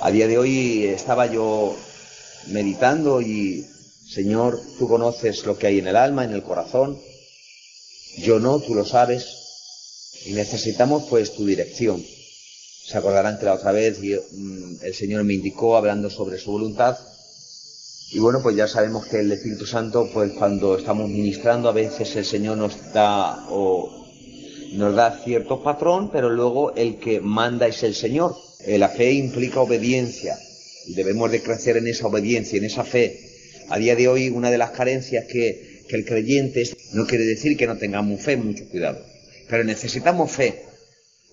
A día de hoy estaba yo meditando y, Señor, tú conoces lo que hay en el alma, en el corazón. Yo no, tú lo sabes. Y necesitamos pues tu dirección. Se acordarán que la otra vez mm, el Señor me indicó hablando sobre su voluntad. Y bueno, pues ya sabemos que el Espíritu Santo, pues cuando estamos ministrando, a veces el Señor nos da o nos da cierto patrón, pero luego el que manda es el Señor. Eh, la fe implica obediencia y debemos de crecer en esa obediencia, en esa fe. A día de hoy una de las carencias que, que el creyente es, no quiere decir que no tengamos fe, mucho cuidado, pero necesitamos fe.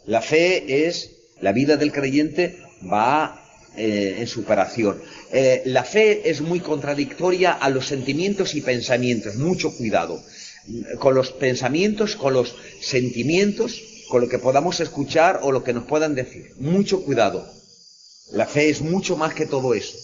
La fe es, la vida del creyente va eh, en superación. Eh, la fe es muy contradictoria a los sentimientos y pensamientos, mucho cuidado con los pensamientos, con los sentimientos, con lo que podamos escuchar o lo que nos puedan decir. Mucho cuidado. La fe es mucho más que todo eso.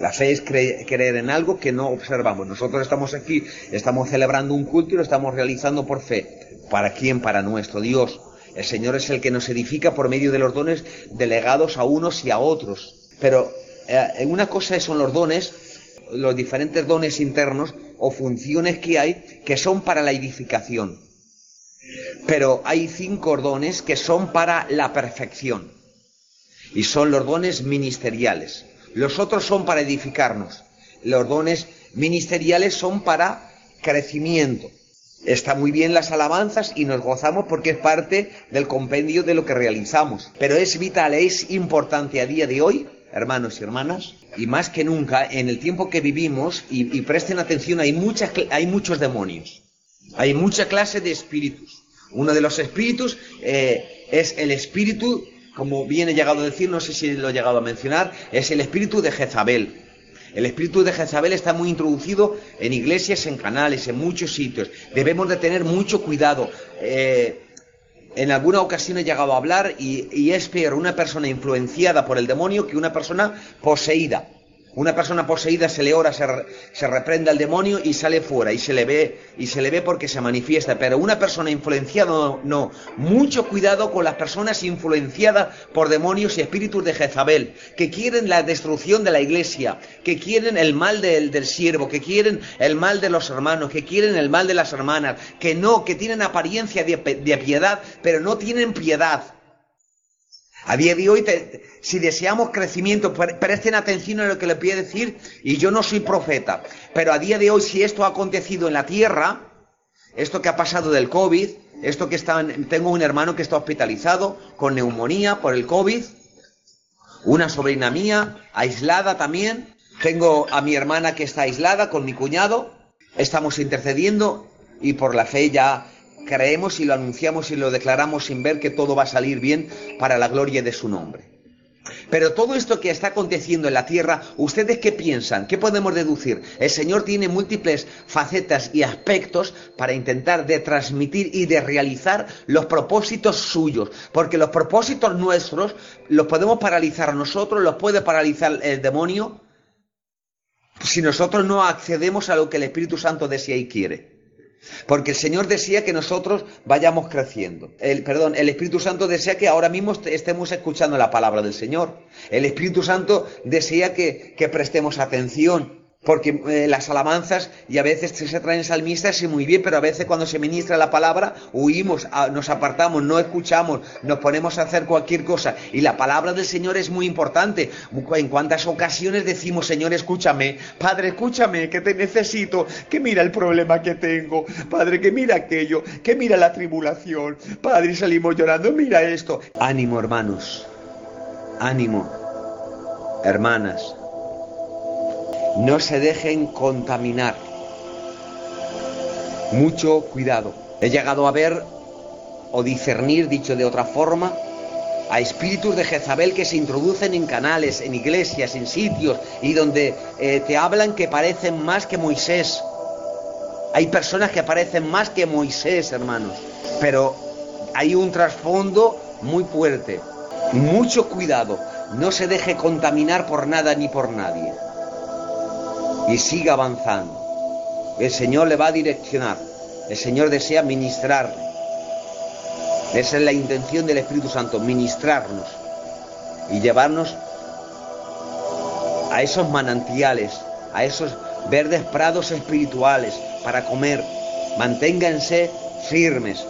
La fe es creer en algo que no observamos. Nosotros estamos aquí, estamos celebrando un culto y lo estamos realizando por fe. ¿Para quién? Para nuestro Dios. El Señor es el que nos edifica por medio de los dones delegados a unos y a otros. Pero eh, una cosa son los dones, los diferentes dones internos o funciones que hay que son para la edificación. Pero hay cinco dones que son para la perfección. Y son los dones ministeriales. Los otros son para edificarnos. Los dones ministeriales son para crecimiento. Está muy bien las alabanzas y nos gozamos porque es parte del compendio de lo que realizamos. Pero es vital, es importante a día de hoy hermanos y hermanas, y más que nunca, en el tiempo que vivimos, y, presten atención, hay, muchas, hay muchos demonios, hay mucha clase de espíritus. Uno de los espíritus eh, es el espíritu, como bien he llegado a decir, no sé si lo he llegado a mencionar, es el espíritu de Jezabel. El espíritu de Jezabel está muy introducido en iglesias, en canales, en muchos sitios. Debemos de tener mucho cuidado. Eh, en alguna ocasión he llegado a hablar y, es peor una persona influenciada por el demonio que una persona poseída. Una persona poseída se le ora, se, se, reprende al demonio y sale fuera y se le ve y se le ve porque se manifiesta. Pero una persona influenciada no. Mucho cuidado con las personas influenciadas por demonios y espíritus de Jezabel, que quieren la destrucción de la iglesia, que quieren el mal del, siervo, que quieren el mal de los hermanos, que quieren el mal de las hermanas, que no, que tienen apariencia de piedad, pero no tienen piedad. A día de hoy, si deseamos crecimiento, presten atención a lo que les voy a decir, y yo no soy profeta, pero a día de hoy, si esto ha acontecido en la tierra, esto que ha pasado del COVID, esto que está, tengo un hermano que está hospitalizado con neumonía por el COVID, una sobrina mía aislada también, tengo a mi hermana que está aislada con mi cuñado, estamos intercediendo y por la fe ya creemos y lo anunciamos y lo declaramos sin ver que todo va a salir bien para la gloria de su nombre. Pero todo esto que está aconteciendo en la tierra, ¿ustedes qué piensan? ¿Qué podemos deducir? El Señor tiene múltiples facetas y aspectos para intentar de transmitir y de realizar los propósitos suyos, porque los propósitos nuestros los podemos paralizar nosotros, los puede paralizar el demonio, si nosotros no accedemos a lo que el Espíritu Santo desea y quiere. Porque el Señor desea que nosotros vayamos creciendo. El, perdón, el Espíritu Santo desea que ahora mismo estemos escuchando la palabra del Señor. El Espíritu Santo desea que, que prestemos atención porque eh, las alabanzas y a veces se traen salmistas y muy bien, pero a veces cuando se ministra la palabra huimos, nos apartamos, no escuchamos, nos ponemos a hacer cualquier cosa. Y la palabra del Señor es muy importante. En cuántas ocasiones decimos, Señor, escúchame, Padre, escúchame, que te necesito, que mira el problema que tengo, Padre, que mira aquello, que mira la tribulación, Padre, y salimos llorando, mira esto. Ánimo, hermanos, ánimo, hermanas no se dejen contaminar. Mucho cuidado. He llegado a ver o discernir, dicho de otra forma, a espíritus de Jezabel que se introducen en canales, en iglesias, en sitios y donde eh, te hablan que parecen más que Moisés. Hay personas que parecen más que Moisés, hermanos, pero hay un trasfondo muy fuerte. Mucho cuidado, no se deje contaminar por nada ni por nadie y siga avanzando. El Señor le va a direccionar. El Señor desea ministrarle. Esa es la intención del Espíritu Santo, ministrarnos y llevarnos a esos manantiales, a esos verdes prados espirituales para comer. Manténganse firmes,